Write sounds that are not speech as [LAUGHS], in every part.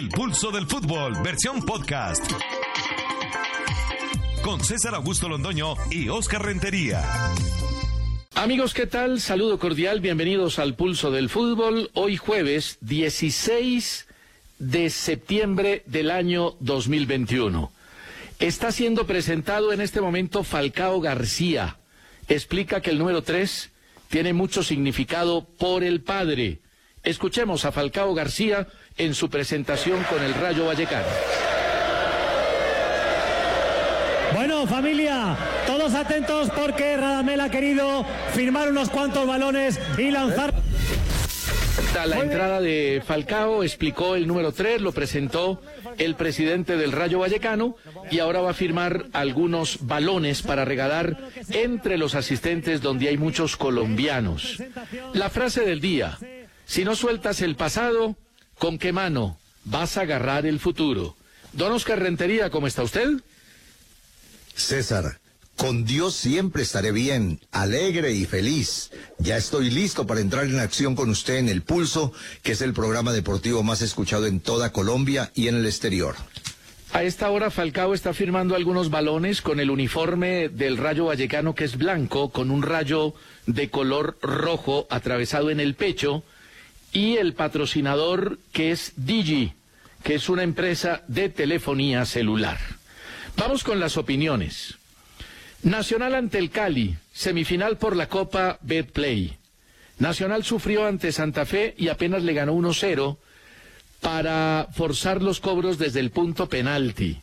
El pulso del fútbol, versión podcast. Con César Augusto Londoño y Oscar Rentería. Amigos, ¿qué tal? Saludo cordial, bienvenidos al Pulso del Fútbol. Hoy jueves 16 de septiembre del año 2021. Está siendo presentado en este momento Falcao García. Explica que el número 3 tiene mucho significado por el padre. Escuchemos a Falcao García en su presentación con el Rayo Vallecano. Bueno, familia, todos atentos porque Radamel ha querido firmar unos cuantos balones y lanzar. La entrada de Falcao explicó el número 3, lo presentó el presidente del Rayo Vallecano y ahora va a firmar algunos balones para regalar entre los asistentes donde hay muchos colombianos. La frase del día, si no sueltas el pasado, ¿con qué mano vas a agarrar el futuro? Don Oscar Rentería, ¿cómo está usted? César, con Dios siempre estaré bien, alegre y feliz. Ya estoy listo para entrar en acción con usted en El Pulso, que es el programa deportivo más escuchado en toda Colombia y en el exterior. A esta hora Falcao está firmando algunos balones con el uniforme del Rayo Vallecano que es blanco, con un rayo de color rojo atravesado en el pecho, y el patrocinador que es Digi, que es una empresa de telefonía celular. Vamos con las opiniones. Nacional ante el Cali, semifinal por la Copa Betplay. Nacional sufrió ante Santa Fe y apenas le ganó 1-0 para forzar los cobros desde el punto penalti.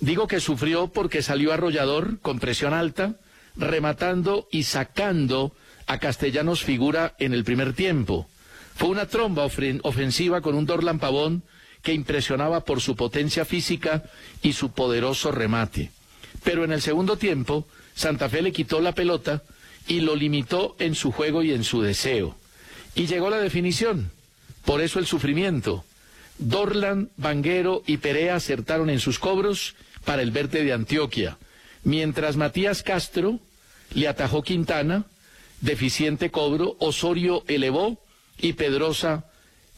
Digo que sufrió porque salió arrollador con presión alta, rematando y sacando a Castellanos figura en el primer tiempo. Fue una tromba ofensiva con un Dorlan Pavón que impresionaba por su potencia física y su poderoso remate. Pero en el segundo tiempo, Santa Fe le quitó la pelota y lo limitó en su juego y en su deseo. Y llegó la definición. Por eso el sufrimiento. Dorlan, Vanguero y Perea acertaron en sus cobros para el verde de Antioquia, mientras Matías Castro le atajó Quintana, deficiente cobro, Osorio elevó y Pedrosa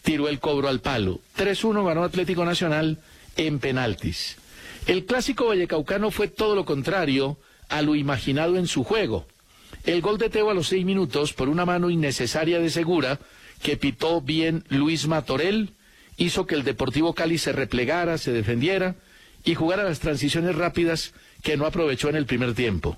tiró el cobro al palo. 3-1 ganó Atlético Nacional en penaltis. El clásico vallecaucano fue todo lo contrario a lo imaginado en su juego. El gol de Teo a los seis minutos por una mano innecesaria de Segura, que pitó bien Luis Matorel, hizo que el Deportivo Cali se replegara, se defendiera y jugara las transiciones rápidas que no aprovechó en el primer tiempo.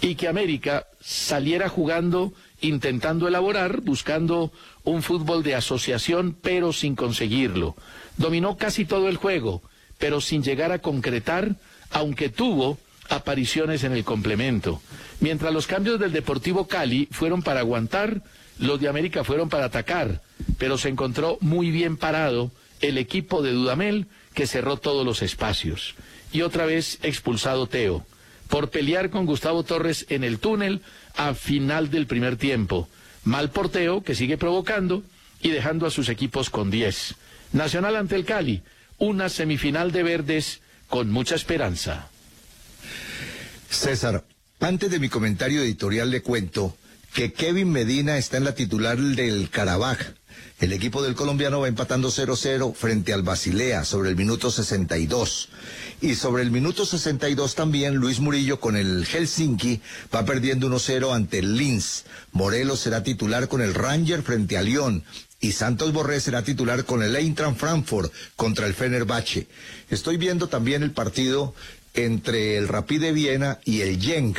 Y que América saliera jugando, intentando elaborar, buscando un fútbol de asociación, pero sin conseguirlo. Dominó casi todo el juego, pero sin llegar a concretar, aunque tuvo apariciones en el complemento. Mientras los cambios del Deportivo Cali fueron para aguantar, los de América fueron para atacar, pero se encontró muy bien parado el equipo de Dudamel que cerró todos los espacios. Y otra vez expulsado Teo, por pelear con Gustavo Torres en el túnel a final del primer tiempo. Mal porteo que sigue provocando y dejando a sus equipos con 10. Nacional ante el Cali, una semifinal de verdes con mucha esperanza. César, antes de mi comentario editorial le cuento que Kevin Medina está en la titular del Carabaj, El equipo del colombiano va empatando 0-0 frente al Basilea sobre el minuto 62. Y sobre el minuto 62 también Luis Murillo con el Helsinki va perdiendo 1-0 ante el Linz. Morelos será titular con el Ranger frente a Lyon y Santos Borré será titular con el Eintracht Frankfurt contra el Fenerbahce. Estoy viendo también el partido entre el Rapide Viena y el Genk.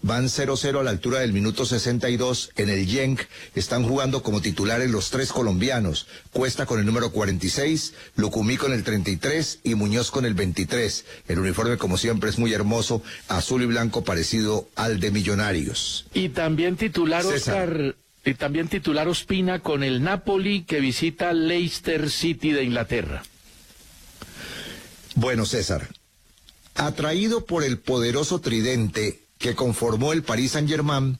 Van 0-0 a la altura del minuto 62 en el Genk. Están jugando como titulares los tres colombianos. Cuesta con el número 46, Lucumí con el 33 y Muñoz con el 23. El uniforme, como siempre, es muy hermoso, azul y blanco parecido al de Millonarios. Y también titular César. Oscar, y también titular Ospina con el Napoli que visita Leicester City de Inglaterra. Bueno, César, atraído por el poderoso tridente que conformó el Paris Saint-Germain,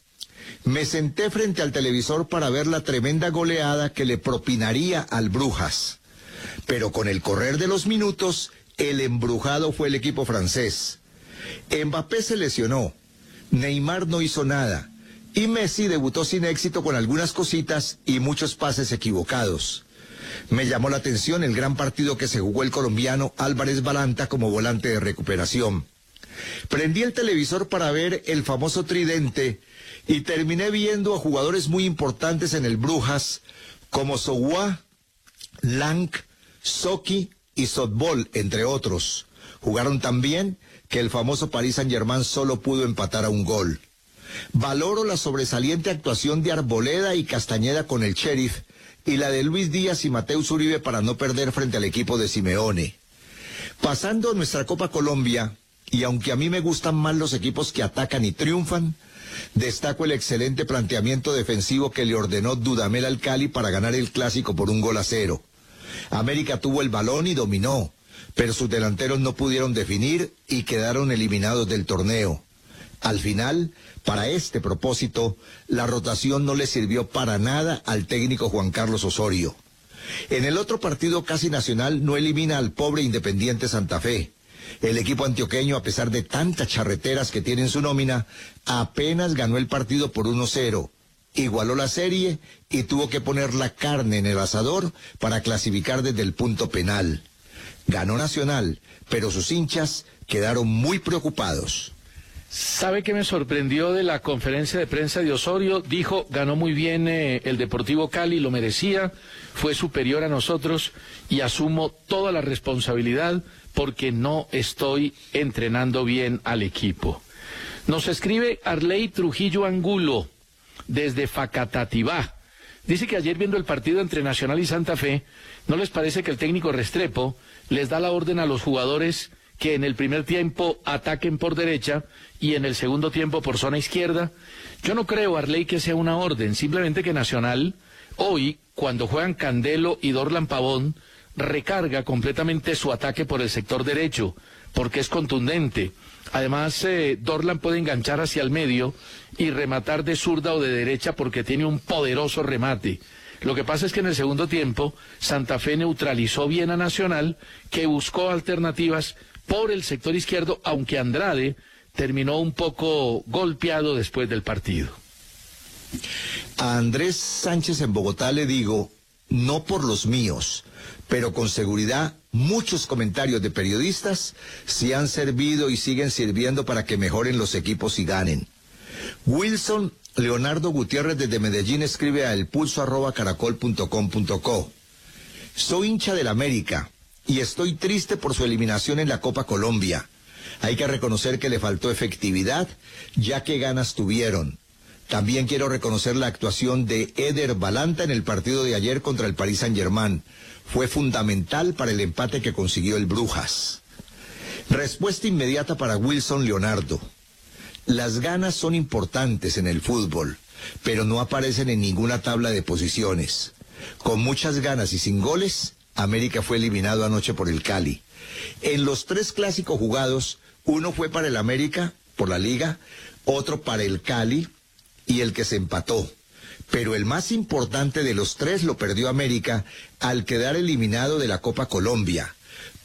me senté frente al televisor para ver la tremenda goleada que le propinaría al Brujas. Pero con el correr de los minutos, el embrujado fue el equipo francés. Mbappé se lesionó, Neymar no hizo nada, y Messi debutó sin éxito con algunas cositas y muchos pases equivocados. Me llamó la atención el gran partido que se jugó el colombiano Álvarez Balanta como volante de recuperación. Prendí el televisor para ver el famoso tridente y terminé viendo a jugadores muy importantes en el Brujas como Sowa, Lang, Soki y Sotbol, entre otros. Jugaron tan bien que el famoso Paris Saint-Germain solo pudo empatar a un gol. Valoro la sobresaliente actuación de Arboleda y Castañeda con el Sheriff y la de Luis Díaz y Mateus Uribe para no perder frente al equipo de Simeone. Pasando a nuestra Copa Colombia, y aunque a mí me gustan más los equipos que atacan y triunfan, destaco el excelente planteamiento defensivo que le ordenó Dudamel al Cali para ganar el clásico por un gol a cero. América tuvo el balón y dominó, pero sus delanteros no pudieron definir y quedaron eliminados del torneo. Al final, para este propósito, la rotación no le sirvió para nada al técnico Juan Carlos Osorio. En el otro partido casi nacional no elimina al pobre Independiente Santa Fe. El equipo antioqueño, a pesar de tantas charreteras que tiene en su nómina, apenas ganó el partido por 1-0. Igualó la serie y tuvo que poner la carne en el asador para clasificar desde el punto penal. Ganó Nacional, pero sus hinchas quedaron muy preocupados. ¿Sabe qué me sorprendió de la conferencia de prensa de Osorio? Dijo, ganó muy bien eh, el Deportivo Cali, lo merecía, fue superior a nosotros y asumo toda la responsabilidad porque no estoy entrenando bien al equipo. Nos escribe Arley Trujillo Angulo desde Facatativá. Dice que ayer viendo el partido entre Nacional y Santa Fe, ¿no les parece que el técnico Restrepo les da la orden a los jugadores que en el primer tiempo ataquen por derecha y en el segundo tiempo por zona izquierda? Yo no creo, Arley, que sea una orden, simplemente que Nacional, hoy, cuando juegan Candelo y Dorlan Pavón, recarga completamente su ataque por el sector derecho, porque es contundente. Además, eh, Dorlan puede enganchar hacia el medio y rematar de zurda o de derecha porque tiene un poderoso remate. Lo que pasa es que en el segundo tiempo Santa Fe neutralizó bien a Nacional, que buscó alternativas por el sector izquierdo, aunque Andrade terminó un poco golpeado después del partido. A Andrés Sánchez en Bogotá le digo, no por los míos, pero con seguridad muchos comentarios de periodistas sí han servido y siguen sirviendo para que mejoren los equipos y ganen. Wilson Leonardo Gutiérrez desde Medellín escribe a elpulso@caracol.com.co. Soy hincha del América y estoy triste por su eliminación en la Copa Colombia. Hay que reconocer que le faltó efectividad, ya que ganas tuvieron. También quiero reconocer la actuación de Eder Balanta en el partido de ayer contra el Paris Saint-Germain. Fue fundamental para el empate que consiguió el Brujas. Respuesta inmediata para Wilson Leonardo. Las ganas son importantes en el fútbol, pero no aparecen en ninguna tabla de posiciones. Con muchas ganas y sin goles, América fue eliminado anoche por el Cali. En los tres clásicos jugados, uno fue para el América, por la liga, otro para el Cali y el que se empató. Pero el más importante de los tres lo perdió América al quedar eliminado de la Copa Colombia.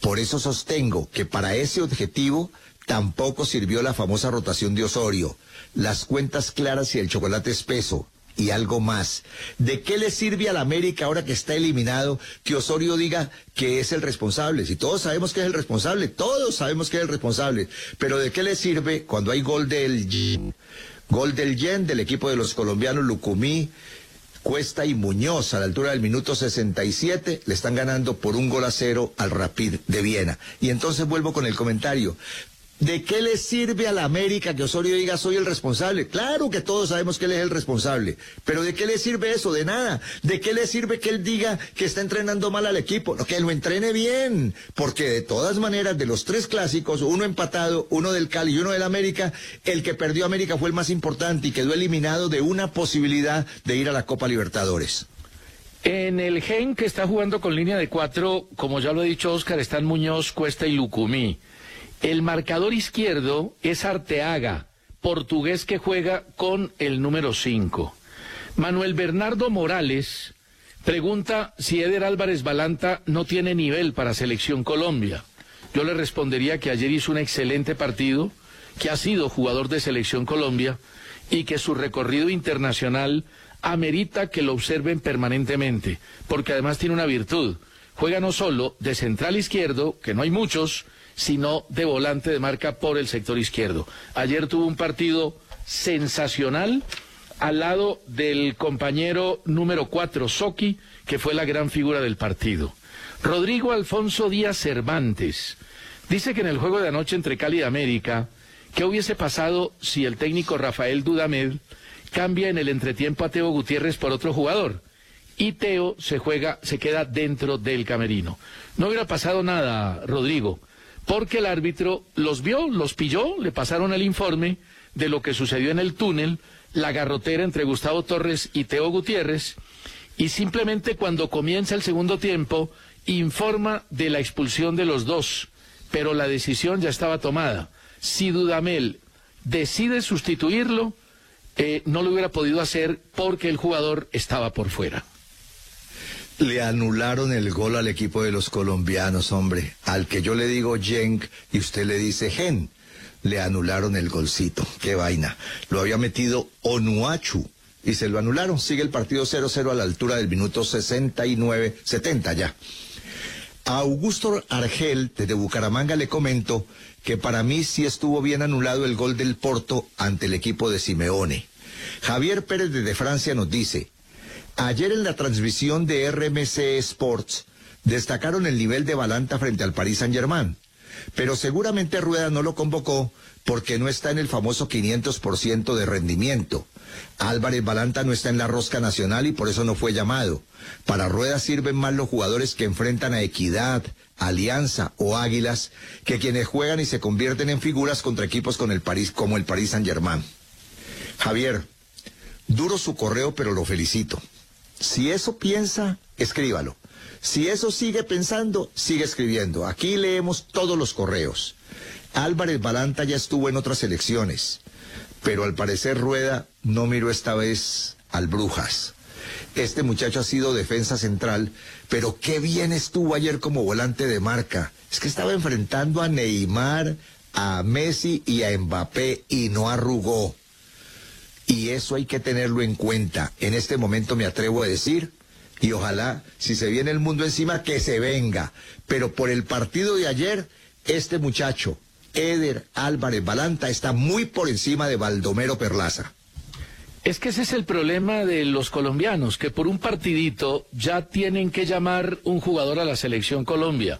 Por eso sostengo que para ese objetivo tampoco sirvió la famosa rotación de Osorio, las cuentas claras y el chocolate espeso. y algo más. ¿De qué le sirve al América ahora que está eliminado que Osorio diga que es el responsable? Si todos sabemos que es el responsable, todos sabemos que es el responsable, pero ¿de qué le sirve cuando hay gol del? Gol del Yen del equipo de los colombianos Lucumí, Cuesta y Muñoz a la altura del minuto 67 le están ganando por un gol a cero al Rapid de Viena. Y entonces vuelvo con el comentario. ¿De qué le sirve a la América que Osorio diga soy el responsable? Claro que todos sabemos que él es el responsable, pero ¿de qué le sirve eso? De nada. ¿De qué le sirve que él diga que está entrenando mal al equipo? No, que lo entrene bien, porque de todas maneras de los tres clásicos, uno empatado, uno del Cali y uno del América, el que perdió América fue el más importante y quedó eliminado de una posibilidad de ir a la Copa Libertadores. En el GEN que está jugando con línea de cuatro, como ya lo ha dicho Oscar, están Muñoz, Cuesta y Lucumí. El marcador izquierdo es Arteaga, portugués que juega con el número 5. Manuel Bernardo Morales pregunta si Eder Álvarez Balanta no tiene nivel para Selección Colombia. Yo le respondería que ayer hizo un excelente partido, que ha sido jugador de Selección Colombia y que su recorrido internacional amerita que lo observen permanentemente, porque además tiene una virtud. Juega no solo de central izquierdo, que no hay muchos, sino de volante de marca por el sector izquierdo. Ayer tuvo un partido sensacional al lado del compañero número 4, Soki, que fue la gran figura del partido. Rodrigo Alfonso Díaz Cervantes dice que en el juego de anoche entre Cali y América, ¿qué hubiese pasado si el técnico Rafael Dudamel cambia en el entretiempo a Teo Gutiérrez por otro jugador? Y Teo se juega, se queda dentro del camerino. No hubiera pasado nada, Rodrigo porque el árbitro los vio, los pilló, le pasaron el informe de lo que sucedió en el túnel, la garrotera entre Gustavo Torres y Teo Gutiérrez, y simplemente cuando comienza el segundo tiempo, informa de la expulsión de los dos, pero la decisión ya estaba tomada. Si Dudamel decide sustituirlo, eh, no lo hubiera podido hacer porque el jugador estaba por fuera. Le anularon el gol al equipo de los colombianos, hombre. Al que yo le digo Jenk y usted le dice Gen. Le anularon el golcito. Qué vaina. Lo había metido Onuachu y se lo anularon. Sigue el partido 0-0 a la altura del minuto 69, 70 ya. A Augusto Argel, desde Bucaramanga, le comento que para mí sí estuvo bien anulado el gol del Porto ante el equipo de Simeone. Javier Pérez desde Francia nos dice, Ayer en la transmisión de RMC Sports destacaron el nivel de Balanta frente al Paris Saint-Germain, pero seguramente Rueda no lo convocó porque no está en el famoso 500% de rendimiento. Álvarez Balanta no está en la rosca nacional y por eso no fue llamado. Para Rueda sirven más los jugadores que enfrentan a Equidad, Alianza o Águilas que quienes juegan y se convierten en figuras contra equipos París como el Paris Saint-Germain. Javier, duro su correo, pero lo felicito. Si eso piensa, escríbalo. Si eso sigue pensando, sigue escribiendo. Aquí leemos todos los correos. Álvarez Balanta ya estuvo en otras elecciones, pero al parecer Rueda no miró esta vez al Brujas. Este muchacho ha sido defensa central, pero qué bien estuvo ayer como volante de marca. Es que estaba enfrentando a Neymar, a Messi y a Mbappé y no arrugó. Y eso hay que tenerlo en cuenta. En este momento me atrevo a decir, y ojalá, si se viene el mundo encima, que se venga. Pero por el partido de ayer, este muchacho, Eder Álvarez Balanta, está muy por encima de Baldomero Perlaza. Es que ese es el problema de los colombianos, que por un partidito ya tienen que llamar un jugador a la selección Colombia.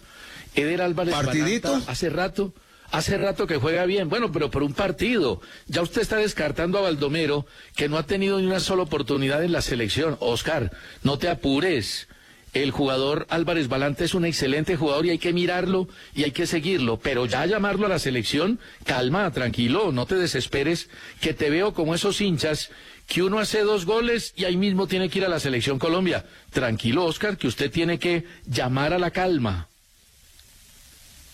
Eder Álvarez ¿Partidito? hace rato Hace rato que juega bien, bueno, pero por un partido. Ya usted está descartando a Baldomero, que no ha tenido ni una sola oportunidad en la selección. Oscar, no te apures. El jugador Álvarez Balante es un excelente jugador y hay que mirarlo y hay que seguirlo, pero ya llamarlo a la selección, calma, tranquilo, no te desesperes, que te veo como esos hinchas que uno hace dos goles y ahí mismo tiene que ir a la selección Colombia. Tranquilo, Oscar, que usted tiene que llamar a la calma.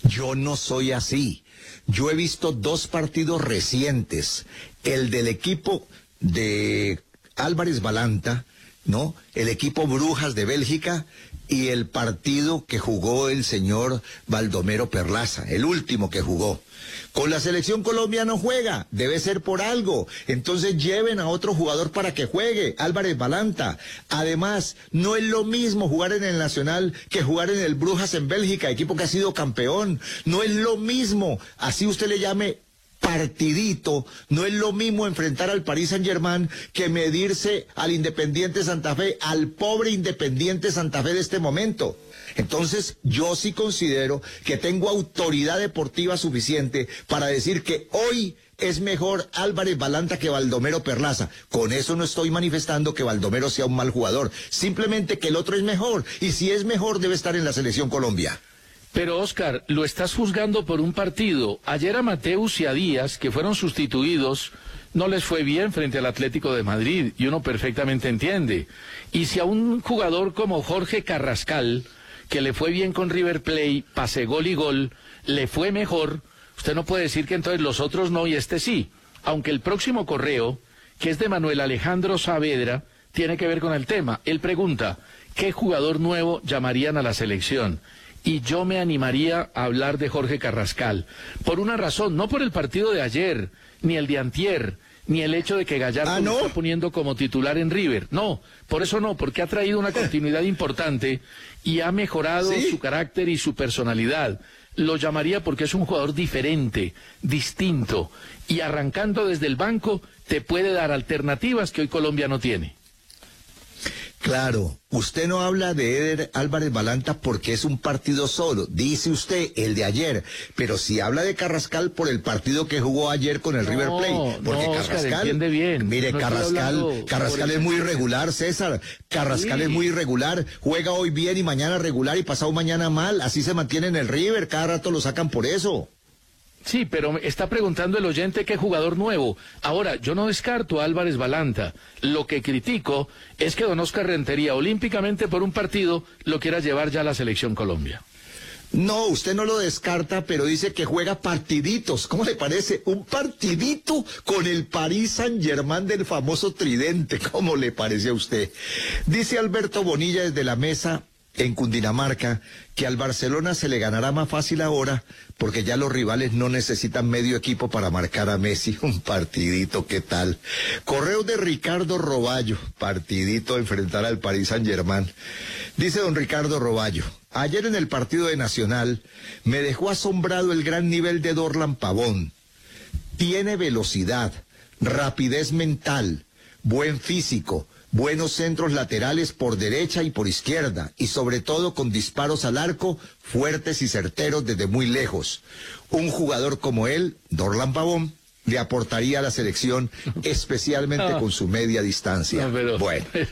Yo no soy así. Yo he visto dos partidos recientes, el del equipo de Álvarez Balanta, ¿no? El equipo Brujas de Bélgica y el partido que jugó el señor Baldomero Perlaza, el último que jugó. Con la selección Colombia no juega, debe ser por algo. Entonces lleven a otro jugador para que juegue, Álvarez Balanta. Además, no es lo mismo jugar en el Nacional que jugar en el Brujas en Bélgica, equipo que ha sido campeón. No es lo mismo, así usted le llame partidito. No es lo mismo enfrentar al Paris Saint Germain que medirse al Independiente Santa Fe, al pobre Independiente Santa Fe de este momento. Entonces, yo sí considero que tengo autoridad deportiva suficiente para decir que hoy es mejor Álvarez Balanta que Baldomero Perlaza. Con eso no estoy manifestando que Baldomero sea un mal jugador, simplemente que el otro es mejor. Y si es mejor, debe estar en la selección Colombia. Pero Oscar, lo estás juzgando por un partido. Ayer a Mateus y a Díaz, que fueron sustituidos, no les fue bien frente al Atlético de Madrid, y uno perfectamente entiende. Y si a un jugador como Jorge Carrascal, que le fue bien con River Play, pase gol y gol, le fue mejor, usted no puede decir que entonces los otros no y este sí. Aunque el próximo correo, que es de Manuel Alejandro Saavedra, tiene que ver con el tema. Él pregunta, ¿qué jugador nuevo llamarían a la selección? Y yo me animaría a hablar de Jorge Carrascal. Por una razón, no por el partido de ayer, ni el de antier, ni el hecho de que Gallardo ¿Ah, no? lo está poniendo como titular en River. No, por eso no, porque ha traído una [LAUGHS] continuidad importante y ha mejorado ¿Sí? su carácter y su personalidad. Lo llamaría porque es un jugador diferente, distinto, y arrancando desde el banco te puede dar alternativas que hoy Colombia no tiene. Claro, usted no habla de Eder Álvarez Balanta porque es un partido solo, dice usted el de ayer, pero si habla de Carrascal por el partido que jugó ayer con el No, River Plate, porque no, Carrascal, bien. mire, No Carrascal, Carrascal es muy irregular, César, Carrascal Sí. es muy irregular, juega hoy bien y mañana regular y pasado mañana mal, así se mantiene en el River, cada rato lo sacan por eso. Sí, pero está preguntando el oyente qué jugador nuevo. Ahora, yo no descarto a Álvarez Balanta. Lo que critico es que Don Oscar Rentería, olímpicamente por un partido, lo quiera llevar ya a la selección Colombia. No, usted no lo descarta, pero dice que juega partiditos. ¿Cómo le parece? Un partidito con el Paris Saint Germain del famoso tridente. [LAUGHS] ¿Cómo le parece a usted? Dice Alberto Bonilla desde la mesa en Cundinamarca que al Barcelona se le ganará más fácil ahora porque ya los rivales no necesitan medio equipo para marcar a Messi. [LAUGHS] Un partidito, ¿qué tal? Correo de Ricardo Roballo, partidito a enfrentar al Paris Saint Germain. Dice don Ricardo Roballo, ayer en el partido de Nacional me dejó asombrado el gran nivel de Dorlan Pavón. Tiene velocidad, rapidez mental, buen físico, buenos centros laterales por derecha y por izquierda, y sobre todo con disparos al arco fuertes y certeros desde muy lejos. Un jugador como él, Dorlan Pavón, le aportaría a la selección, especialmente Ah. con su media distancia. No, pero- bueno. [LAUGHS] pero,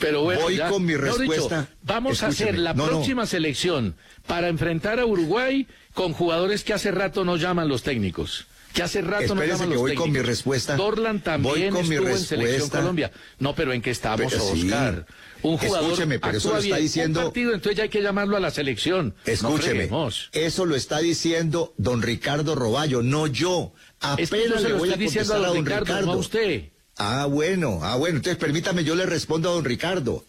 pero bueno, Voy ya- con mi dicho, respuesta. vamos a hacer la No, no. próxima selección para enfrentar a Uruguay con jugadores que hace rato no llaman los técnicos. Que hace rato no llaman que los voy técnicos. con mi respuesta. Dorlan también Voy con mi estuvo en Selección respuesta. Colombia. No, pero ¿en qué estamos, Pero sí. Oscar? Un jugador Escúcheme, pero eso lo está bien, diciendo- Un partido, entonces ya hay que llamarlo a la selección. Escúcheme, eso lo está diciendo don Ricardo Roballo, no yo. Apenas Es que se le lo voy a diciendo a don Ricardo, no a usted. Ah, bueno, ah, bueno, entonces permítame, yo le respondo a don Ricardo.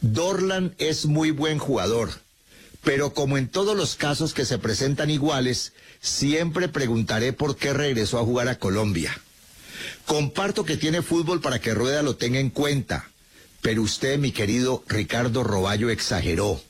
Dorlan es muy buen jugador, pero como en todos los casos que se presentan iguales, siempre preguntaré por qué regresó a jugar a Colombia. Comparto que tiene fútbol para que Rueda lo tenga en cuenta, pero usted, mi querido Ricardo Roballo, exageró.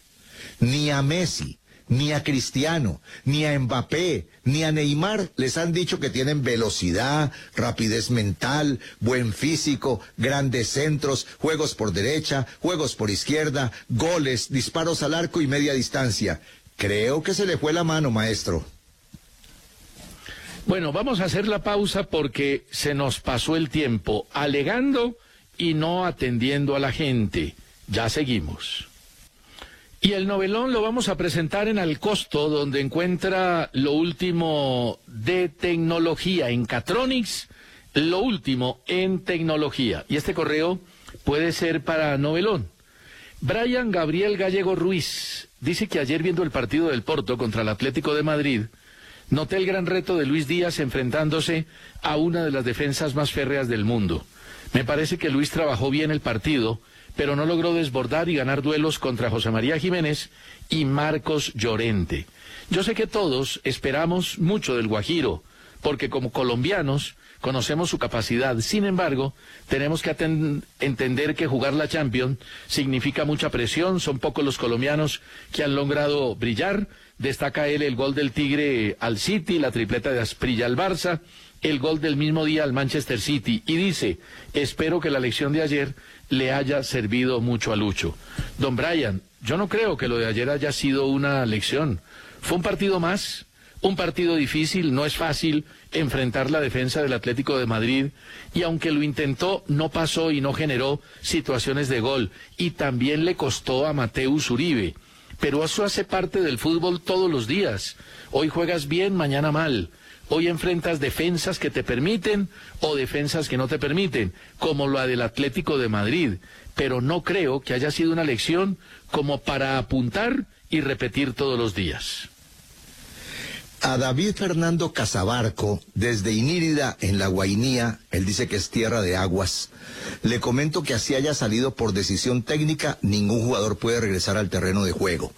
Ni a Messi, ni a Cristiano, ni a Mbappé, ni a Neymar les han dicho que tienen velocidad, rapidez mental, buen físico, grandes centros, juegos por derecha, juegos por izquierda, goles, disparos al arco y media distancia. Creo que se le fue la mano, maestro. Bueno, vamos a hacer la pausa porque se nos pasó el tiempo alegando y no atendiendo a la gente. Ya seguimos. Y el novelón lo vamos a presentar en Alcosto, donde encuentra lo último de tecnología en Catronics, lo último en tecnología. Y este correo puede ser para novelón. Brian Gabriel Gallego Ruiz dice que ayer viendo el partido del Porto contra el Atlético de Madrid, noté el gran reto de Luis Díaz enfrentándose a una de las defensas más férreas del mundo. Me parece que Luis trabajó bien el partido, pero no logró desbordar y ganar duelos contra José María Jiménez y Marcos Llorente. Yo sé que todos esperamos mucho del Guajiro, porque como colombianos conocemos su capacidad. Sin embargo, tenemos que entender que jugar la Champions significa mucha presión. Son pocos los colombianos que han logrado brillar. Destaca él el gol del Tigre al City, la tripleta de Asprilla al Barça, el gol del mismo día al Manchester City. Y dice, espero que la lección de ayer le haya servido mucho a Lucho. Don Brian, yo no creo que lo de ayer haya sido una lección. Fue un partido más, un partido difícil, no es fácil enfrentar la defensa del Atlético de Madrid y aunque lo intentó, no pasó y no generó situaciones de gol y también le costó a Mateus Uribe. Pero eso hace parte del fútbol todos los días. Hoy juegas bien, mañana mal. Hoy enfrentas defensas que te permiten o defensas que no te permiten, como la del Atlético de Madrid. Pero no creo que haya sido una lección como para apuntar y repetir todos los días. A David Fernando Casabarco, desde Inírida, en la Guainía, él dice que es tierra de aguas. Le comento que así haya salido por decisión técnica, ningún jugador puede regresar al terreno de juego.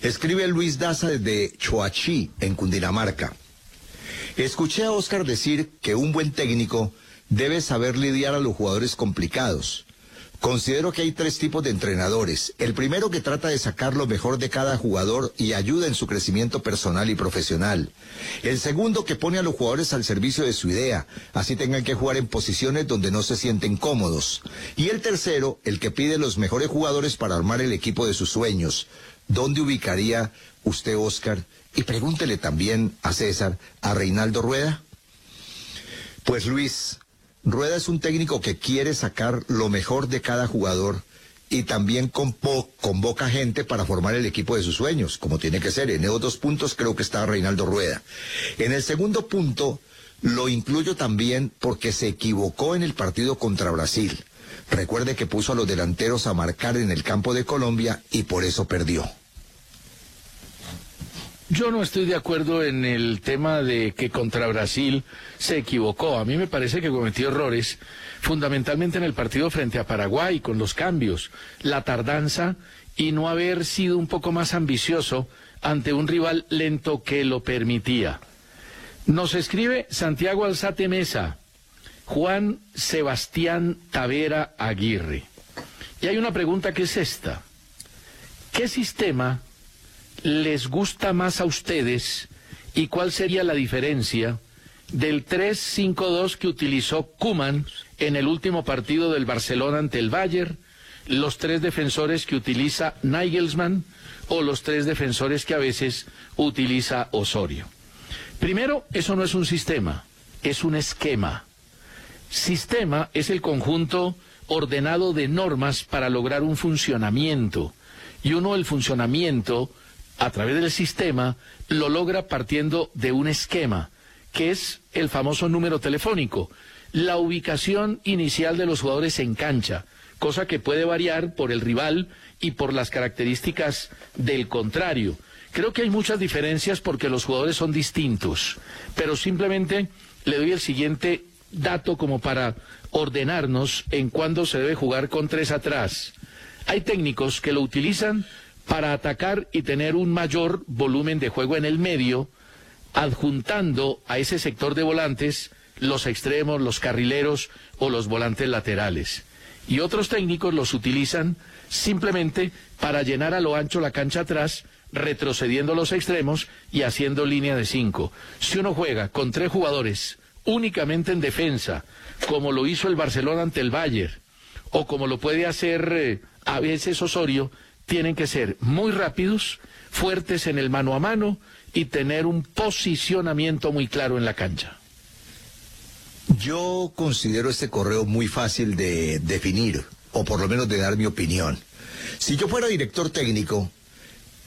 Escribe Luis Daza desde Choachí, en Cundinamarca. Escuché a Oscar decir que un buen técnico debe saber lidiar a los jugadores complicados. Considero que hay tres tipos de entrenadores. El primero que trata de sacar lo mejor de cada jugador y ayuda en su crecimiento personal y profesional. El segundo que pone a los jugadores al servicio de su idea, así tengan que jugar en posiciones donde no se sienten cómodos. Y el tercero, el que pide los mejores jugadores para armar el equipo de sus sueños. ¿Dónde ubicaría usted, Oscar? Y pregúntele también a César, a Reinaldo Rueda. Pues Luis, Rueda es un técnico que quiere sacar lo mejor de cada jugador y también convoca gente para formar el equipo de sus sueños, como tiene que ser. En esos dos puntos creo que está Reinaldo Rueda. En el segundo punto lo incluyo también porque se equivocó en el partido contra Brasil. Recuerde que puso a los delanteros a marcar en el campo de Colombia y por eso perdió. Yo no estoy de acuerdo en el tema de que contra Brasil se equivocó. A mí me parece que cometió errores, fundamentalmente en el partido frente a Paraguay, con los cambios, la tardanza y no haber sido un poco más ambicioso ante un rival lento que lo permitía. Nos escribe Santiago Alzate Mesa, Juan Sebastián Tavera Aguirre. Y hay una pregunta que es esta. ¿Qué sistema les gusta más a ustedes y cuál sería la diferencia del 3-5-2 que utilizó Kuman en el último partido del Barcelona ante el Bayern, los tres defensores que utiliza Nigelsmann o los tres defensores que a veces utiliza Osorio. Primero, eso no es un sistema, es un esquema. Sistema es el conjunto ordenado de normas para lograr un funcionamiento. Y uno, el funcionamiento, a través del sistema, lo logra partiendo de un esquema, que es el famoso número telefónico, la ubicación inicial de los jugadores en cancha, cosa que puede variar por el rival y por las características del contrario. Creo que hay muchas diferencias porque los jugadores son distintos, pero simplemente le doy el siguiente dato como para ordenarnos en cuándo se debe jugar con tres atrás. Hay técnicos que lo utilizan para atacar y tener un mayor volumen de juego en el medio, adjuntando a ese sector de volantes los extremos, los carrileros o los volantes laterales. Y otros técnicos los utilizan simplemente para llenar a lo ancho la cancha atrás, retrocediendo los extremos y haciendo línea de cinco. Si uno juega con tres jugadores únicamente en defensa, como lo hizo el Barcelona ante el Bayern, o como lo puede hacer eh, a veces Osorio, tienen que ser muy rápidos, fuertes en el mano a mano y tener un posicionamiento muy claro en la cancha. Yo considero este correo muy fácil de definir, o por lo menos de dar mi opinión. Si yo fuera director técnico,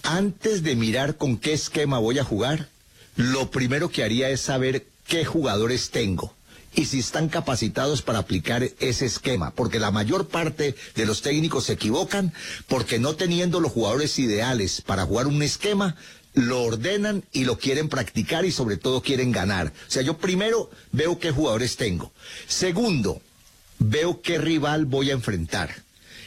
antes de mirar con qué esquema voy a jugar, lo primero que haría es saber qué jugadores tengo y si están capacitados para aplicar ese esquema, porque la mayor parte de los técnicos se equivocan porque no teniendo los jugadores ideales para jugar un esquema, lo ordenan y lo quieren practicar y sobre todo quieren ganar. O sea, yo primero veo qué jugadores tengo. Segundo, veo qué rival voy a enfrentar.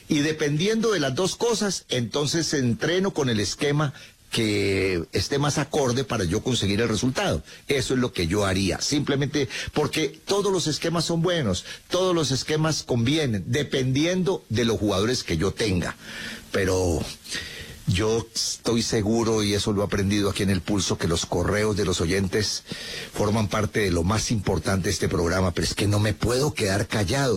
Y dependiendo de las dos cosas, entonces entreno con el esquema que esté más acorde para yo conseguir el resultado. Eso es lo que yo haría, simplemente porque todos los esquemas son buenos, todos los esquemas convienen, dependiendo de los jugadores que yo tenga. Pero yo estoy seguro, y eso lo he aprendido aquí en el pulso, que los correos de los oyentes forman parte de lo más importante de este programa, pero es que no me puedo quedar callado.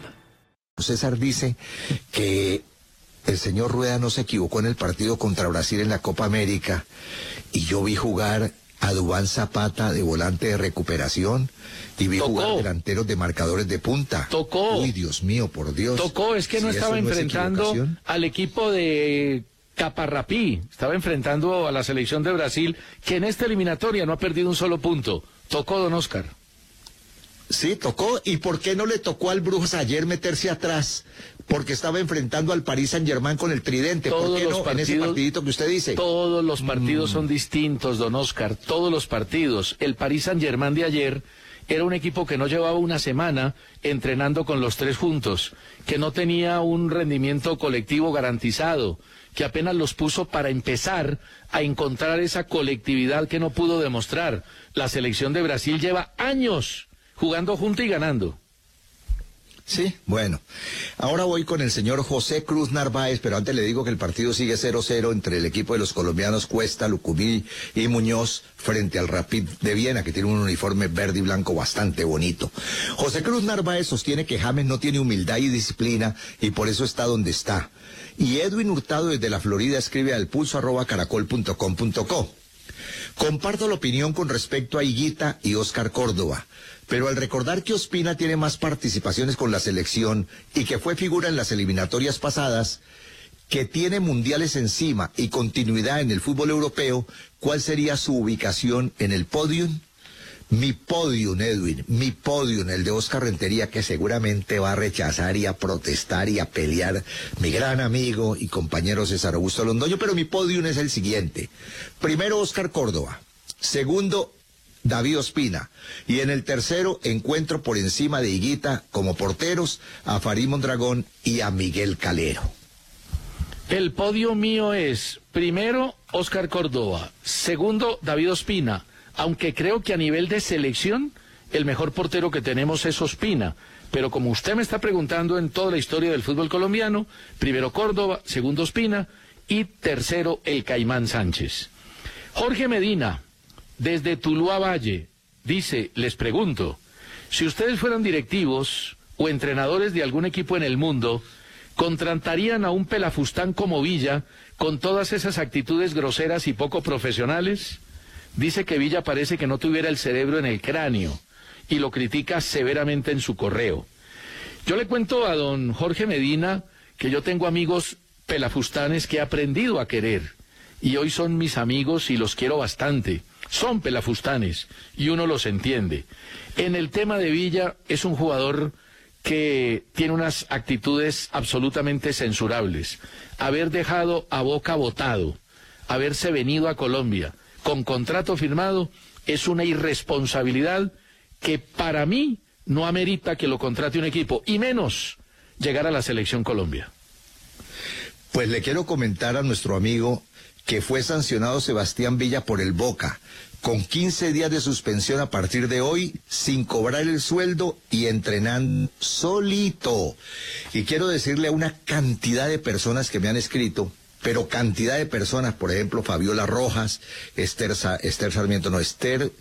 César dice que el señor Rueda no se equivocó en el partido contra Brasil en la Copa América y yo vi jugar a Dubán Zapata de volante de recuperación y vi Tocó. jugar delanteros de marcadores de punta. Tocó. Uy, Dios mío, por Dios. Tocó, es que no estaba no enfrentando al equipo de Caparrapí, estaba enfrentando a la selección de Brasil, que en esta eliminatoria no ha perdido un solo punto. Tocó don Oscar. Sí, tocó. ¿Y por qué no le tocó al Brujas ayer meterse atrás? Porque estaba enfrentando al Paris Saint Germain con el tridente. ¿Por Todos qué los no en ese partidos- partidito que usted dice? Todos los partidos Mm. son distintos, don Oscar, todos los partidos. El Paris Saint Germain de ayer era un equipo que no llevaba una semana entrenando con los tres juntos, que no tenía un rendimiento colectivo garantizado, que apenas los puso para empezar a encontrar esa colectividad que no pudo demostrar. La selección de Brasil lleva años jugando junto y ganando. Sí, bueno. Ahora voy con el señor José Cruz Narváez, pero antes le digo que el partido sigue 0-0 entre el equipo de los colombianos Cuesta, Lucumí y Muñoz frente al Rapid de Viena, que tiene un uniforme verde y blanco bastante bonito. José Cruz Narváez sostiene que James no tiene humildad y disciplina y por eso está donde está. Y Edwin Hurtado desde la Florida escribe al pulso arroba caracol.com.co. Comparto la opinión con respecto a Higuita y Oscar Córdoba, pero al recordar que Ospina tiene más participaciones con la selección y que fue figura en las eliminatorias pasadas, que tiene mundiales encima y continuidad en el fútbol europeo, ¿cuál sería su ubicación en el podium? Mi podium, Edwin, mi podium, el de Oscar Rentería, que seguramente va a rechazar y a protestar y a pelear mi gran amigo y compañero César Augusto Londoño, pero mi podium es el siguiente. Primero, Oscar Córdoba. Segundo, David Ospina. Y en el tercero, encuentro por encima de Higuita como porteros a Farid Mondragón y a Miguel Calero. El podio mío es, primero, Oscar Córdoba, segundo, David Ospina, aunque creo que a nivel de selección, el mejor portero que tenemos es Ospina. Pero como usted me está preguntando en toda la historia del fútbol colombiano, primero Córdoba, segundo Ospina y tercero el Caimán Sánchez. Jorge Medina, desde Tuluá Valle, dice, les pregunto, si ustedes fueran directivos o entrenadores de algún equipo en el mundo, ¿contratarían a un pelafustán como Villa con todas esas actitudes groseras y poco profesionales? Dice que Villa parece que no tuviera el cerebro en el cráneo y lo critica severamente en su correo. Yo le cuento a don Jorge Medina que yo tengo amigos pelafustanes que he aprendido a querer y hoy son mis amigos y los quiero bastante. Son pelafustanes y uno los entiende. En el tema de Villa es un jugador que tiene unas actitudes absolutamente censurables. Haber dejado a Boca votado, haberse venido a Colombia con contrato firmado es una irresponsabilidad que para mí no amerita que lo contrate un equipo y menos llegar a la selección Colombia. Pues le quiero comentar a nuestro amigo que fue sancionado Sebastián Villa por el Boca, con 15 días de suspensión a partir de hoy, sin cobrar el sueldo y entrenando solito. Y quiero decirle a una cantidad de personas que me han escrito, pero cantidad de personas, por ejemplo, Fabiola Rojas, Esther, Esther Sarmiento, no, Esther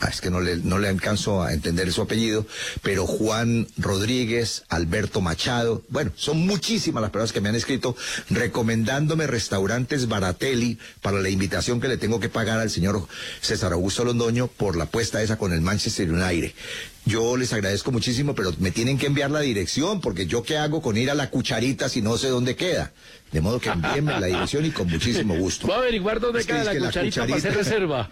Ah, es que no le, no le alcanzo a entender su apellido, pero Juan Rodríguez, Alberto Machado, bueno, son muchísimas las personas que me han escrito recomendándome restaurantes Baratelli para la invitación que le tengo que pagar al señor César Augusto Londoño por la puesta esa con el Manchester United. Yo les agradezco muchísimo, pero me tienen que enviar la dirección, porque yo qué hago con ir a la cucharita si no sé dónde queda. De modo que envíenme la dirección y con muchísimo gusto. Voy a averiguar dónde queda la, cucharita para hacer reserva.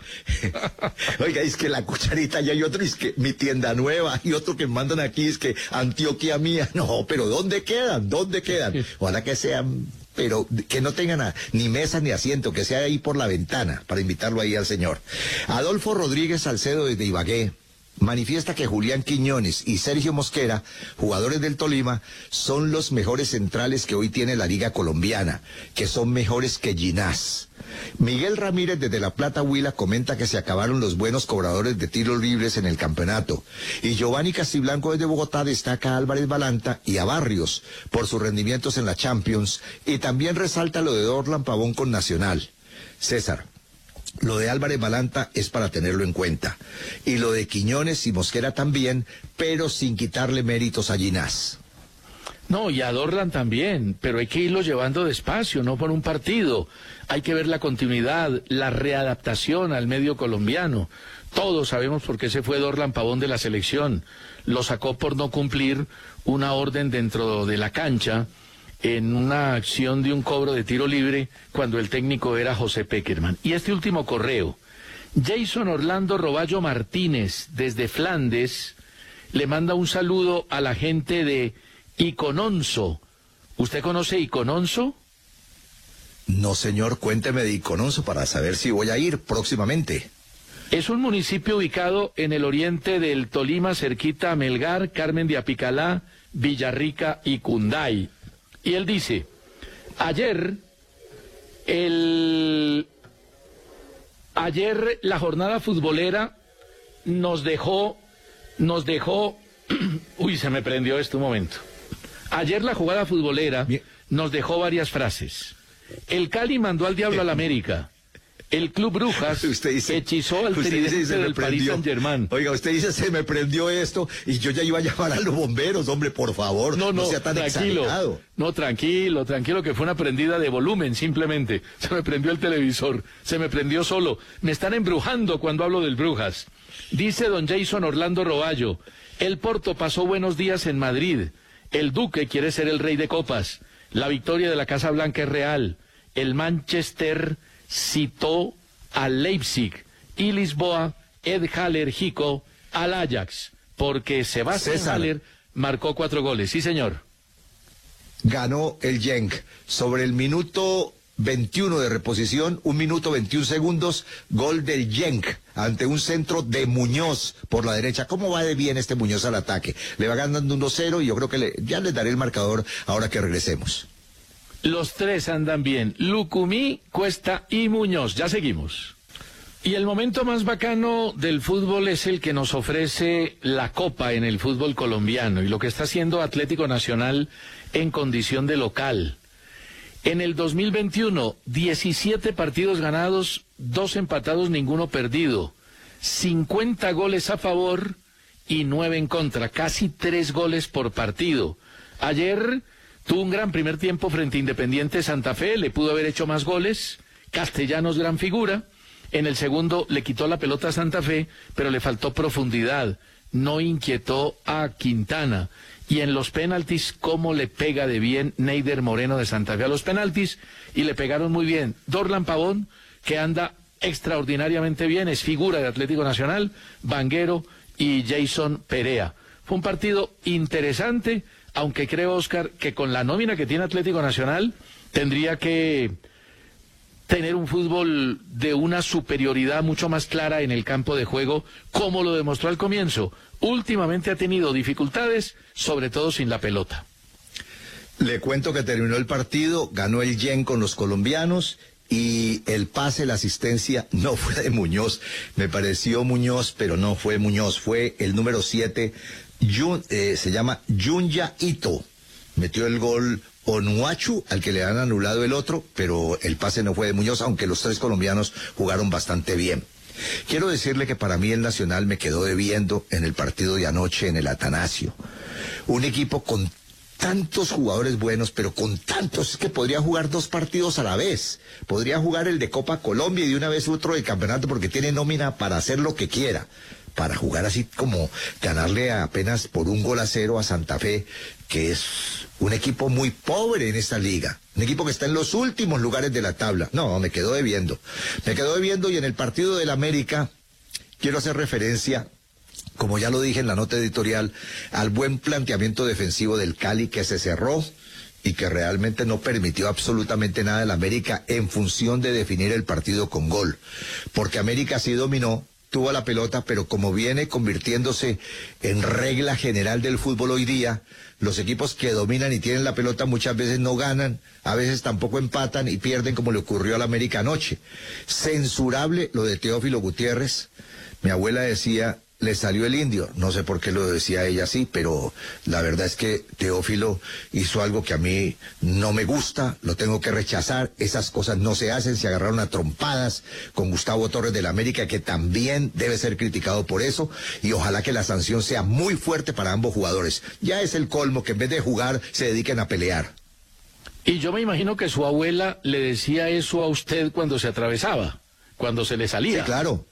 [LAUGHS] Oiga, es que la cucharita ya hay otro, es que mi tienda nueva, y otro que mandan aquí, es que Antioquia mía. [LAUGHS] No, pero ¿dónde quedan? ¿Dónde quedan? Ojalá que sean pero que no tengan ni mesa ni asiento, que sea ahí por la ventana, para invitarlo ahí al señor. Adolfo Rodríguez Salcedo desde Ibagué manifiesta que Julián Quiñones y Sergio Mosquera, jugadores del Tolima, son los mejores centrales que hoy tiene la Liga Colombiana, que son mejores que Ginás. Miguel Ramírez desde La Plata Huila comenta que se acabaron los buenos cobradores de tiros libres en el campeonato. Y Giovanni Castiblanco desde Bogotá destaca a Álvarez Balanta y a Barrios por sus rendimientos en la Champions y también resalta lo de Dorlan Pavón con Nacional. César. Lo de Álvarez Balanta es para tenerlo en cuenta. Y lo de Quiñones y Mosquera también, pero sin quitarle méritos a Ginás. No, y a Dorlan también, pero hay que irlo llevando despacio, no por un partido. Hay que ver la continuidad, la readaptación al medio colombiano. Todos sabemos por qué se fue Dorlan Pavón de la selección. Lo sacó por no cumplir una orden dentro de la cancha en una acción de un cobro de tiro libre cuando el técnico era José Peckerman. Y este último correo, Jason Orlando Roballo Martínez, desde Flandes, le manda un saludo a la gente de Icononso. ¿Usted conoce Icononso? No, señor, cuénteme de Icononso para saber si voy a ir próximamente. Es un municipio ubicado en el oriente del Tolima, cerquita a Melgar, Carmen de Apicalá, Villarrica y Cunday. Y él dice, ayer el ayer la jornada futbolera nos dejó nos dejó [CLEARS THROAT] uy, se me prendió este momento. Ayer la jugada futbolera nos dejó varias frases. El Cali mandó al diablo a la América. El Club Brujas [LAUGHS] usted dice, hechizó al del Paris Saint Germain. Oiga, usted dice, se me prendió esto y yo ya iba a llamar a los bomberos, hombre, por favor. No, no, sea tan tranquilo. No, tranquilo, tranquilo, que fue una prendida de volumen, simplemente. [LAUGHS] Se me prendió el televisor, se me prendió solo. Me están embrujando cuando hablo del Brujas. Dice don Jason Orlando Roballo, el Porto pasó buenos días en Madrid. El Duque quiere ser el rey de copas. La victoria de la Casa Blanca es real. El Manchester citó al Leipzig y Lisboa, Ed Haller Jico al Ajax, porque Sebastián Haller marcó cuatro goles. Sí, señor. Ganó el Genk sobre el minuto 21 de reposición, un minuto 21 segundos, gol del Genk ante un centro de Muñoz por la derecha. ¿Cómo va de bien este Muñoz al ataque? Le va ganando 1-0 y yo creo que le, ya les daré el marcador ahora que regresemos. Los tres andan bien. Lucumí, Cuesta y Muñoz. Ya seguimos. Y el momento más bacano del fútbol es el que nos ofrece la Copa en el fútbol colombiano y lo que está haciendo Atlético Nacional en condición de local. En el 2021, 17 partidos ganados, dos empatados, ninguno perdido. 50 goles a favor y 9 en contra, casi 3 goles por partido. Ayer Tuvo un gran primer tiempo frente a Independiente Santa Fe, le pudo haber hecho más goles. Castellanos, gran figura. En el segundo le quitó la pelota a Santa Fe, pero le faltó profundidad. No inquietó a Quintana. Y en los penaltis, cómo le pega de bien Neider Moreno de Santa Fe a los penaltis. Y le pegaron muy bien. Dorlan Pavón, que anda extraordinariamente bien, es figura de Atlético Nacional, Vanguero y Jason Perea. Fue un partido interesante aunque creo, Oscar, que con la nómina que tiene Atlético Nacional tendría que tener un fútbol de una superioridad mucho más clara en el campo de juego, como lo demostró al comienzo. Últimamente ha tenido dificultades, sobre todo sin la pelota. Le cuento que terminó el partido, ganó el Yen con los colombianos y el pase, la asistencia no fue de Muñoz. Me pareció Muñoz, pero no fue Muñoz, fue el número 7 eh, se llama Junya Ito. Metió el gol Onuachu, al que le han anulado el otro, pero el pase no fue de Muñoz, aunque los tres colombianos jugaron bastante bien. Quiero decirle que para mí el Nacional me quedó debiendo en el partido de anoche en el Atanasio. Un equipo con tantos jugadores buenos, pero con tantos es que podría jugar dos partidos a la vez. Podría jugar el de Copa Colombia y de una vez otro de campeonato porque tiene nómina para hacer lo que quiera para jugar así como ganarle apenas por un gol a cero a Santa Fe, que es un equipo muy pobre en esta liga. Un equipo que está en los últimos lugares de la tabla. No, me quedó debiendo. Me quedó debiendo y en el partido del América quiero hacer referencia como ya lo dije en la nota editorial, al buen planteamiento defensivo del Cali que se cerró y que realmente no permitió absolutamente nada en América en función de definir el partido con gol. Porque América sí dominó, tuvo la pelota, pero como viene convirtiéndose en regla general del fútbol hoy día, los equipos que dominan y tienen la pelota muchas veces no ganan, a veces tampoco empatan y pierden como le ocurrió al América anoche. Censurable lo de Teófilo Gutiérrez. Mi abuela decía, le salió el indio. No sé por qué lo decía ella así, pero la verdad es que Teófilo hizo algo que a mí no me gusta, lo tengo que rechazar. Esas cosas no se hacen, se agarraron a trompadas con Gustavo Torres de la América, que también debe ser criticado por eso, y ojalá que la sanción sea muy fuerte para ambos jugadores. Ya es el colmo que en vez de jugar se dediquen a pelear. Y yo me imagino que su abuela le decía eso a usted cuando se atravesaba, cuando se le salía. Sí, claro.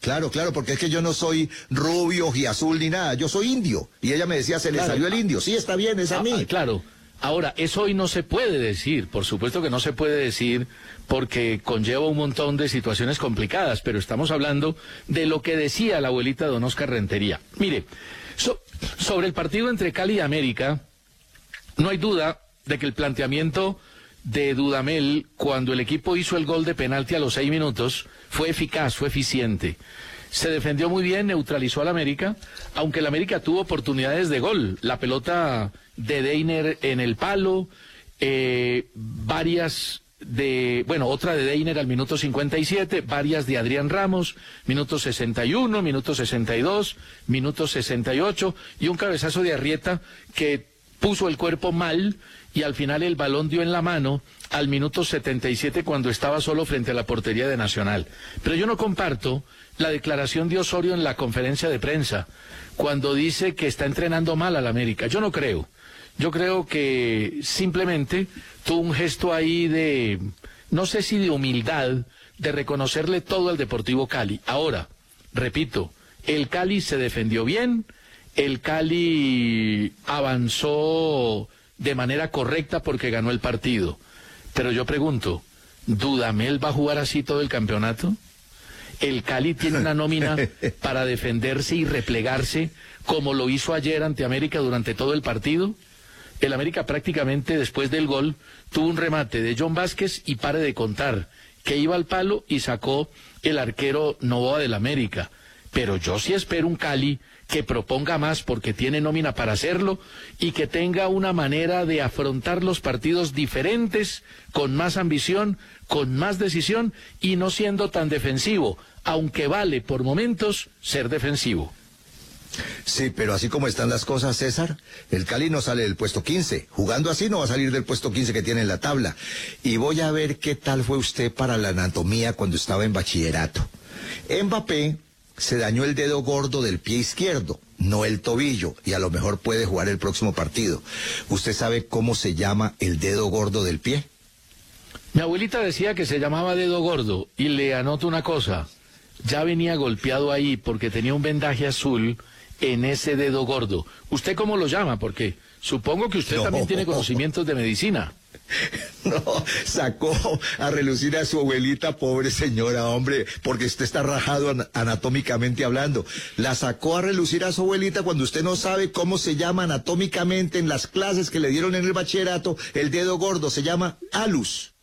Claro, claro, porque es que yo no soy rubio y azul ni nada, yo soy indio. Y ella me decía, se le salió el indio. Sí, está bien, es a ah, mí. Ah, claro. Ahora, eso hoy no se puede decir, por supuesto que no se puede decir porque conlleva un montón de situaciones complicadas, pero estamos hablando de lo que decía la abuelita Don Oscar Rentería. Mire, sobre el partido entre Cali y América, no hay duda de que el planteamiento de Dudamel cuando el equipo hizo el gol de penalti a los seis minutos fue eficaz, fue eficiente. Se defendió muy bien, neutralizó al América, aunque el América tuvo oportunidades de gol. La pelota de Deiner en el palo, eh, varias de, bueno, otra de Deiner al minuto 57, varias de Adrián Ramos, minuto 61, minuto 62, minuto 68 y un cabezazo de Arrieta que puso el cuerpo mal y al final el balón dio en la mano al minuto 77 cuando estaba solo frente a la portería de Nacional. Pero yo no comparto la declaración de Osorio en la conferencia de prensa cuando dice que está entrenando mal al América. Yo no creo. Yo creo que simplemente tuvo un gesto ahí de, no sé si de humildad, de reconocerle todo al Deportivo Cali. Ahora, repito, el Cali se defendió bien, el Cali avanzó de manera correcta porque ganó el partido. Pero yo pregunto, ¿Dudamel va a jugar así todo el campeonato? ¿El Cali tiene una nómina [LAUGHS] para defenderse y replegarse como lo hizo ayer ante América durante todo el partido? El América prácticamente después del gol tuvo un remate de John Vázquez y pare de contar, que iba al palo y sacó el arquero Novoa del América. Pero yo sí espero un Cali que proponga más porque tiene nómina para hacerlo y que tenga una manera de afrontar los partidos diferentes, con más ambición, con más decisión y no siendo tan defensivo, aunque vale por momentos ser defensivo. Sí, pero así como están las cosas, César, el Cali no sale del puesto 15. Jugando así no va a salir del puesto 15 que tiene en la tabla. Y voy a ver qué tal fue usted para la anatomía cuando estaba en bachillerato. Mbappé se dañó el dedo gordo del pie izquierdo, no el tobillo, y a lo mejor puede jugar el próximo partido. ¿Usted sabe cómo se llama el dedo gordo del pie? Mi abuelita decía que se llamaba dedo gordo, y le anoto una cosa, ya venía golpeado ahí porque tenía un vendaje azul en ese dedo gordo. ¿Usted cómo lo llama? Porque supongo que usted también tiene conocimientos de medicina. [LAUGHS] No, sacó a relucir a su abuelita, pobre señora, hombre, porque usted está rajado anatómicamente hablando. La sacó a relucir a su abuelita cuando usted no sabe cómo se llama anatómicamente en las clases que le dieron en el bachillerato el dedo gordo, se llama alus.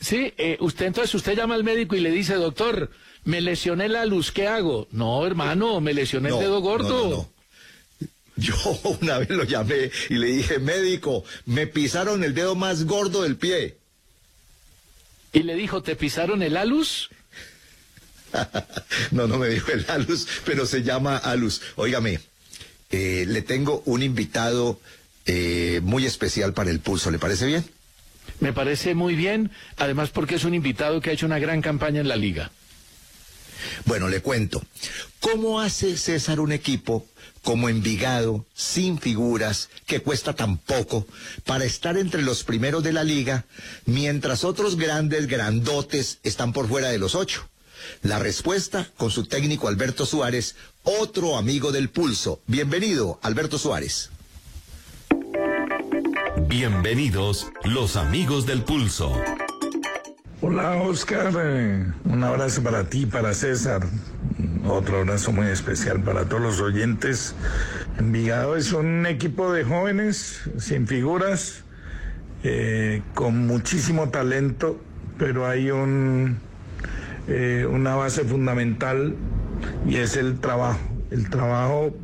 Sí, eh, usted entonces usted llama al médico y le dice, doctor, me lesioné la luz, ¿qué hago? No, hermano, me lesioné el dedo gordo. Yo [LAUGHS] una vez lo llamé y le dije, médico, me pisaron el dedo más gordo del pie. Y le dijo, ¿te pisaron el alus? [LAUGHS] no, no me dijo el alus, pero se llama alus. Óigame, eh, le tengo un invitado eh, muy especial para el pulso, ¿le parece bien? Me parece muy bien, además porque es un invitado que ha hecho una gran campaña en la liga. Bueno, le cuento. ¿Cómo hace César un equipo como Envigado, sin figuras, que cuesta tan poco, para estar entre los primeros de la liga, mientras otros grandes, grandotes, están por fuera de los ocho? La respuesta con su técnico Alberto Suárez, otro amigo del pulso. Bienvenido, Alberto Suárez. Bienvenidos los amigos del pulso. Hola Oscar, eh, un abrazo para ti, para César, otro abrazo muy especial para todos los oyentes. Envigado es un equipo de jóvenes sin figuras, eh, con muchísimo talento, pero hay un, eh, una base fundamental y es el trabajo. El trabajo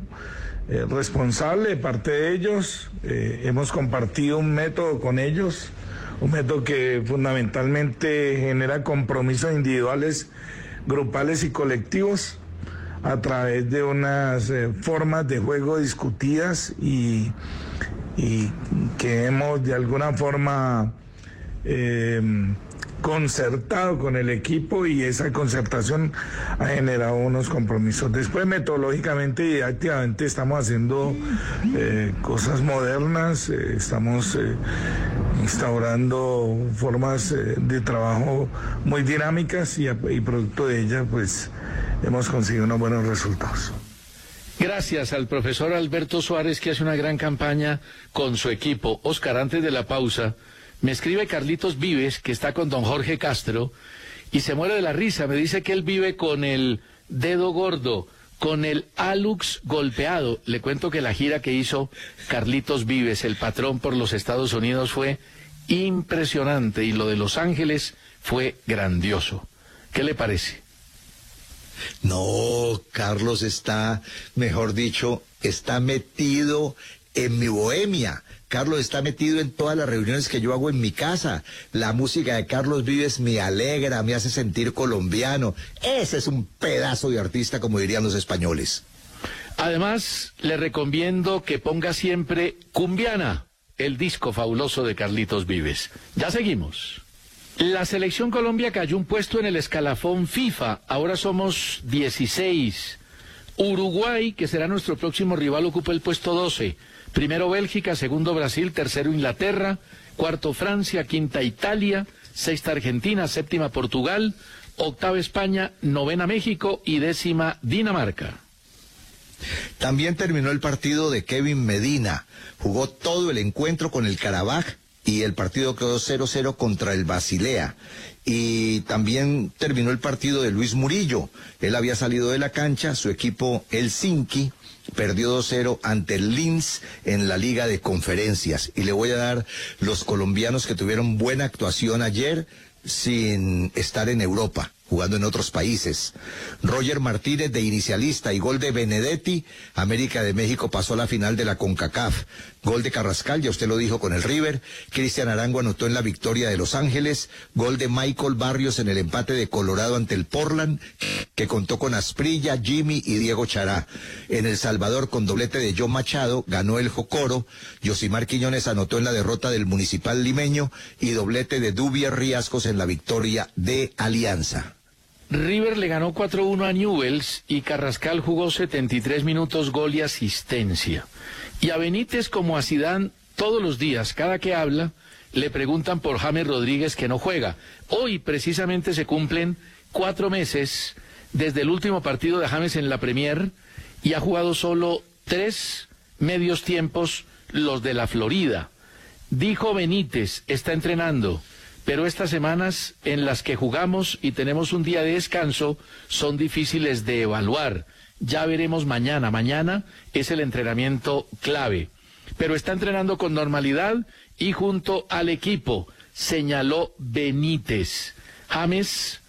eh, responsable de parte de ellos. hemos compartido un método con ellos, un método que fundamentalmente genera compromisos individuales, grupales y colectivos a través de unas formas de juego discutidas y y que hemos de alguna forma eh, concertado con el equipo y esa concertación ha generado unos compromisos. Después metodológicamente y didácticamente estamos haciendo eh, cosas modernas, eh, estamos instaurando formas de trabajo muy dinámicas y, y producto de ellas pues hemos conseguido unos buenos resultados. Gracias al profesor Alberto Suárez que hace una gran campaña con su equipo. Oscar, antes de la pausa, me escribe Carlitos Vives, que está con don Jorge Castro, y se muere de la risa. Me dice que él vive con el dedo gordo, con el alux golpeado. Le cuento que la gira que hizo Carlitos Vives, el patrón por los Estados Unidos, fue impresionante y lo de Los Ángeles fue grandioso. ¿Qué le parece? No, Carlos está, mejor dicho, está metido en mi bohemia. Carlos está metido en todas las reuniones que yo hago en mi casa. La música de Carlos Vives me alegra, me hace sentir colombiano. Ese es un pedazo de artista, como dirían los españoles. Además, le recomiendo que ponga siempre Cumbiana, el disco fabuloso de Carlitos Vives. Ya seguimos. La selección Colombia cayó un puesto en el escalafón FIFA. Ahora somos 16. Uruguay, que será nuestro próximo rival, ocupa el puesto 12. Primero Bélgica, segundo Brasil, tercero Inglaterra, cuarto Francia, quinta Italia, sexta Argentina, séptima Portugal, octava España, novena México y décima Dinamarca. También terminó el partido de Kevin Medina. Jugó todo el encuentro con el Carabaj y el partido quedó 0-0 contra el Basilea. Y también terminó el partido de Luis Murillo. Él había salido de la cancha, su equipo Helsinki perdió 2-0 ante el Linz en la Liga de Conferencias. Y le voy a dar los colombianos que tuvieron buena actuación ayer sin estar en Europa jugando en otros países. Roger Martínez de inicialista y gol de Benedetti. América de México pasó a la final de la CONCACAF. Gol de Carrascal, ya usted lo dijo con el River. Cristian Arango anotó en la victoria de Los Ángeles. Gol de Michael Barrios en el empate de Colorado ante el Portland, que contó con Asprilla, Jimmy y Diego Chará. En El Salvador, con doblete de John Machado, ganó el Jocoro. Yosimar Quiñones anotó en la derrota del Municipal Limeño y doblete de Dubier Riascos en la victoria de Alianza. River le ganó 4-1 a Newells y Carrascal jugó 73 minutos gol y asistencia. Y a Benítez como a Sidán todos los días, cada que habla, le preguntan por James Rodríguez que no juega. Hoy precisamente se cumplen cuatro meses desde el último partido de James en la Premier y ha jugado solo tres medios tiempos los de la Florida. Dijo Benítez, está entrenando pero estas semanas en las que jugamos y tenemos un día de descanso son difíciles de evaluar. Ya veremos mañana. Mañana es el entrenamiento clave. Pero está entrenando con normalidad y junto al equipo, señaló Benítez. James,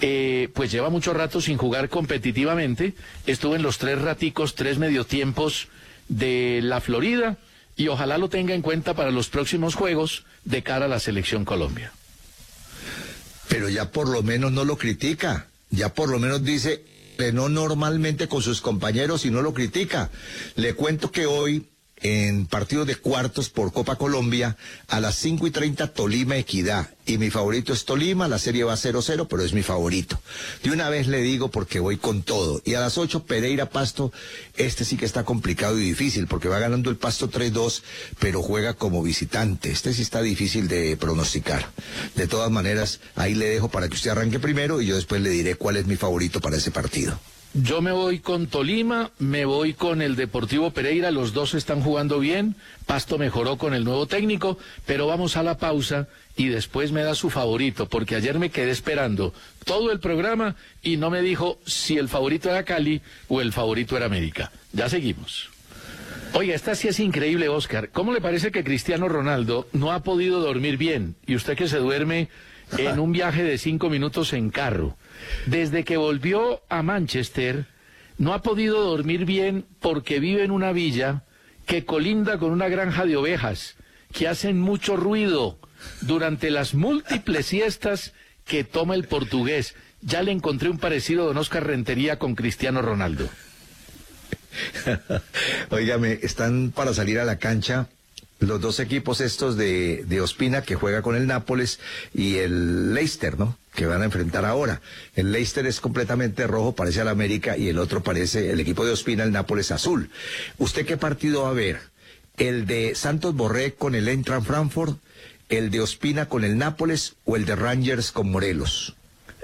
eh, pues lleva mucho rato sin jugar competitivamente. Estuvo en los tres raticos, tres mediotiempos de la Florida y ojalá lo tenga en cuenta para los próximos juegos de cara a la selección Colombia. Pero ya por lo menos no lo critica, ya por lo menos dice, no normalmente con sus compañeros y no lo critica. Le cuento que hoy en partido de cuartos por Copa Colombia a las 5 y 30 Tolima Equidad. Y mi favorito es Tolima, la serie va 0-0, pero es mi favorito. De una vez le digo porque voy con todo. Y a las 8 Pereira Pasto, este sí que está complicado y difícil porque va ganando el Pasto 3-2, pero juega como visitante. Este sí está difícil de pronosticar. De todas maneras, ahí le dejo para que usted arranque primero y yo después le diré cuál es mi favorito para ese partido. Yo me voy con Tolima, me voy con el Deportivo Pereira, los dos están jugando bien, Pasto mejoró con el nuevo técnico, pero vamos a la pausa y después me da su favorito, porque ayer me quedé esperando todo el programa y no me dijo si el favorito era Cali o el favorito era América. Ya seguimos. Oiga, esta sí es increíble, Oscar. ¿Cómo le parece que Cristiano Ronaldo no ha podido dormir bien? Y usted que se duerme en un viaje de cinco minutos en carro. Desde que volvió a Manchester, no ha podido dormir bien porque vive en una villa que colinda con una granja de ovejas que hacen mucho ruido durante las múltiples siestas que toma el portugués. Ya le encontré un parecido de Oscar Rentería con Cristiano Ronaldo. [LAUGHS] Óigame, están para salir a la cancha los dos equipos estos de, de Ospina que juega con el Nápoles y el Leicester, ¿no? Que van a enfrentar ahora. El Leicester es completamente rojo, parece al América, y el otro parece, el equipo de Ospina, el Nápoles azul. ¿Usted qué partido va a ver? ¿El de Santos Borré con el Eintracht Frankfurt? ¿El de Ospina con el Nápoles o el de Rangers con Morelos?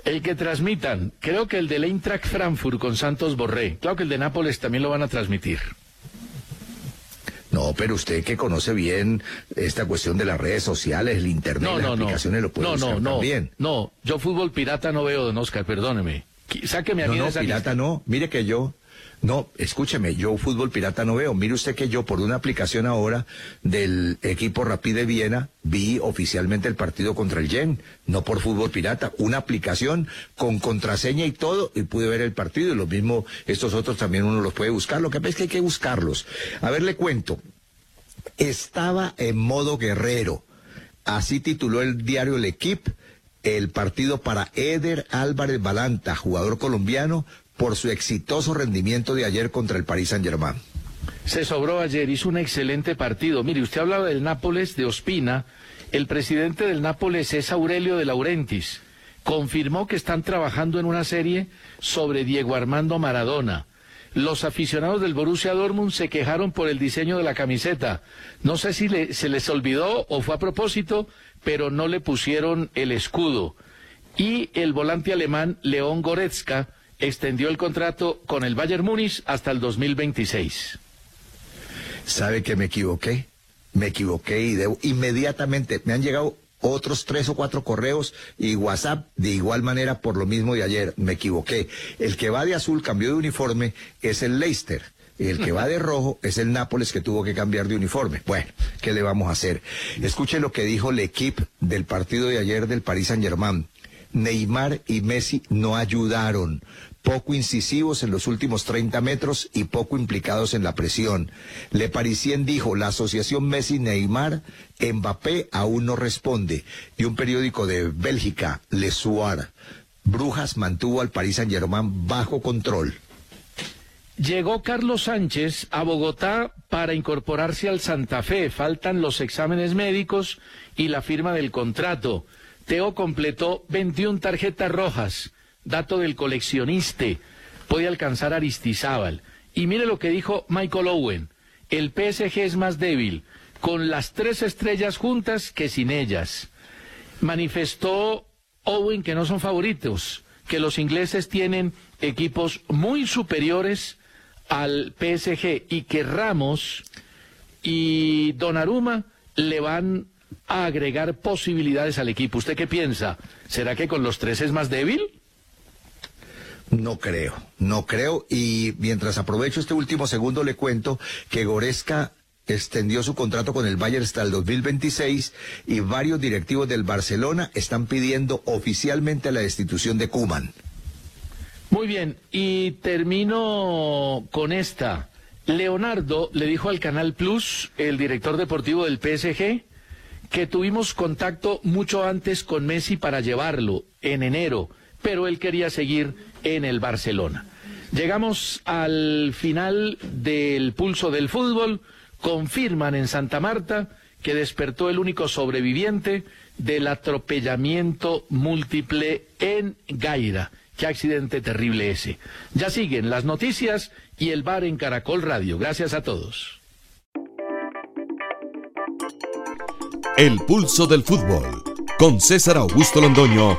El que transmitan, creo que el del Eintracht Frankfurt con Santos Borré. Claro que el de Nápoles también lo van a transmitir. No, pero usted que conoce bien esta cuestión de las redes sociales, el internet, No, las no, no. aplicaciones, lo puede no, buscar no, no, también. no. Yo fútbol pirata no veo, don Oscar, perdóneme. Sáqueme a No, mí de no, esa pirata lista. no. Mire que yo, no, escúcheme, yo fútbol pirata no veo. Mire usted que yo por una aplicación ahora del equipo Rapid de Viena vi oficialmente el partido contra el Gen, no por fútbol pirata, una aplicación con contraseña y todo y pude ver el partido y lo mismo estos otros también uno los puede buscar. Lo que pasa es que hay que buscarlos. A ver, le cuento. Estaba en modo guerrero. Así tituló el diario El Equipe el partido para Eder Álvarez Balanta, jugador colombiano, por su exitoso rendimiento de ayer contra el Paris Saint-Germain. Se sobró ayer, hizo un excelente partido. Mire, usted hablaba del Nápoles de Ospina. El presidente del Nápoles es Aurelio de Laurentis. Confirmó que están trabajando en una serie sobre Diego Armando Maradona. Los aficionados del Borussia Dortmund se quejaron por el diseño de la camiseta. No sé si se les olvidó o fue a propósito, pero no le pusieron el escudo. Y el volante alemán León Goretzka extendió el contrato con el Bayern Múnich hasta el 2026. ¿Sabe que me equivoqué? Me equivoqué y debo, inmediatamente me han llegado otros tres o cuatro correos y WhatsApp de igual manera por lo mismo de ayer. Me equivoqué. El que va de azul cambió de uniforme es el Leicester. El que va de [LAUGHS] rojo es el Nápoles que tuvo que cambiar de uniforme. Bueno, ¿qué le vamos a hacer? Escuche lo que dijo el equipo del partido de ayer del Paris Saint-Germain. Neymar y Messi no ayudaron, poco incisivos en los últimos 30 metros y poco implicados en la presión. Le Parisien dijo, la asociación Messi-Neymar, Mbappé aún no responde. Y un periódico de Bélgica, Le Soir, Brujas mantuvo al Paris Saint-Germain bajo control. Llegó Carlos Sánchez a Bogotá para incorporarse al Santa Fe. Faltan los exámenes médicos y la firma del contrato. Teo completó 21 tarjetas rojas, dato del coleccionista. Puede alcanzar a Aristizábal. Y mire lo que dijo Michael Owen. El PSG es más débil, con las tres estrellas juntas que sin ellas. Manifestó Owen que no son favoritos, que los ingleses tienen equipos muy superiores al PSG y que Ramos y Donnarumma le van a agregar posibilidades al equipo. ¿Usted qué piensa? ¿Será que con los tres es más débil? No creo, no creo. Y mientras aprovecho este último segundo, le cuento que Goresca extendió su contrato con el Bayern hasta el 2026 y varios directivos del Barcelona están pidiendo oficialmente la destitución de Kuman. Muy bien, y termino con esta. Leonardo le dijo al Canal Plus, el director deportivo del PSG, que tuvimos contacto mucho antes con Messi para llevarlo en enero, pero él quería seguir en el Barcelona. Llegamos al final del pulso del fútbol confirman en Santa Marta que despertó el único sobreviviente del atropellamiento múltiple en Gaira. Qué accidente terrible ese. Ya siguen las noticias y el bar en Caracol Radio. Gracias a todos. El pulso del fútbol con César Augusto Londoño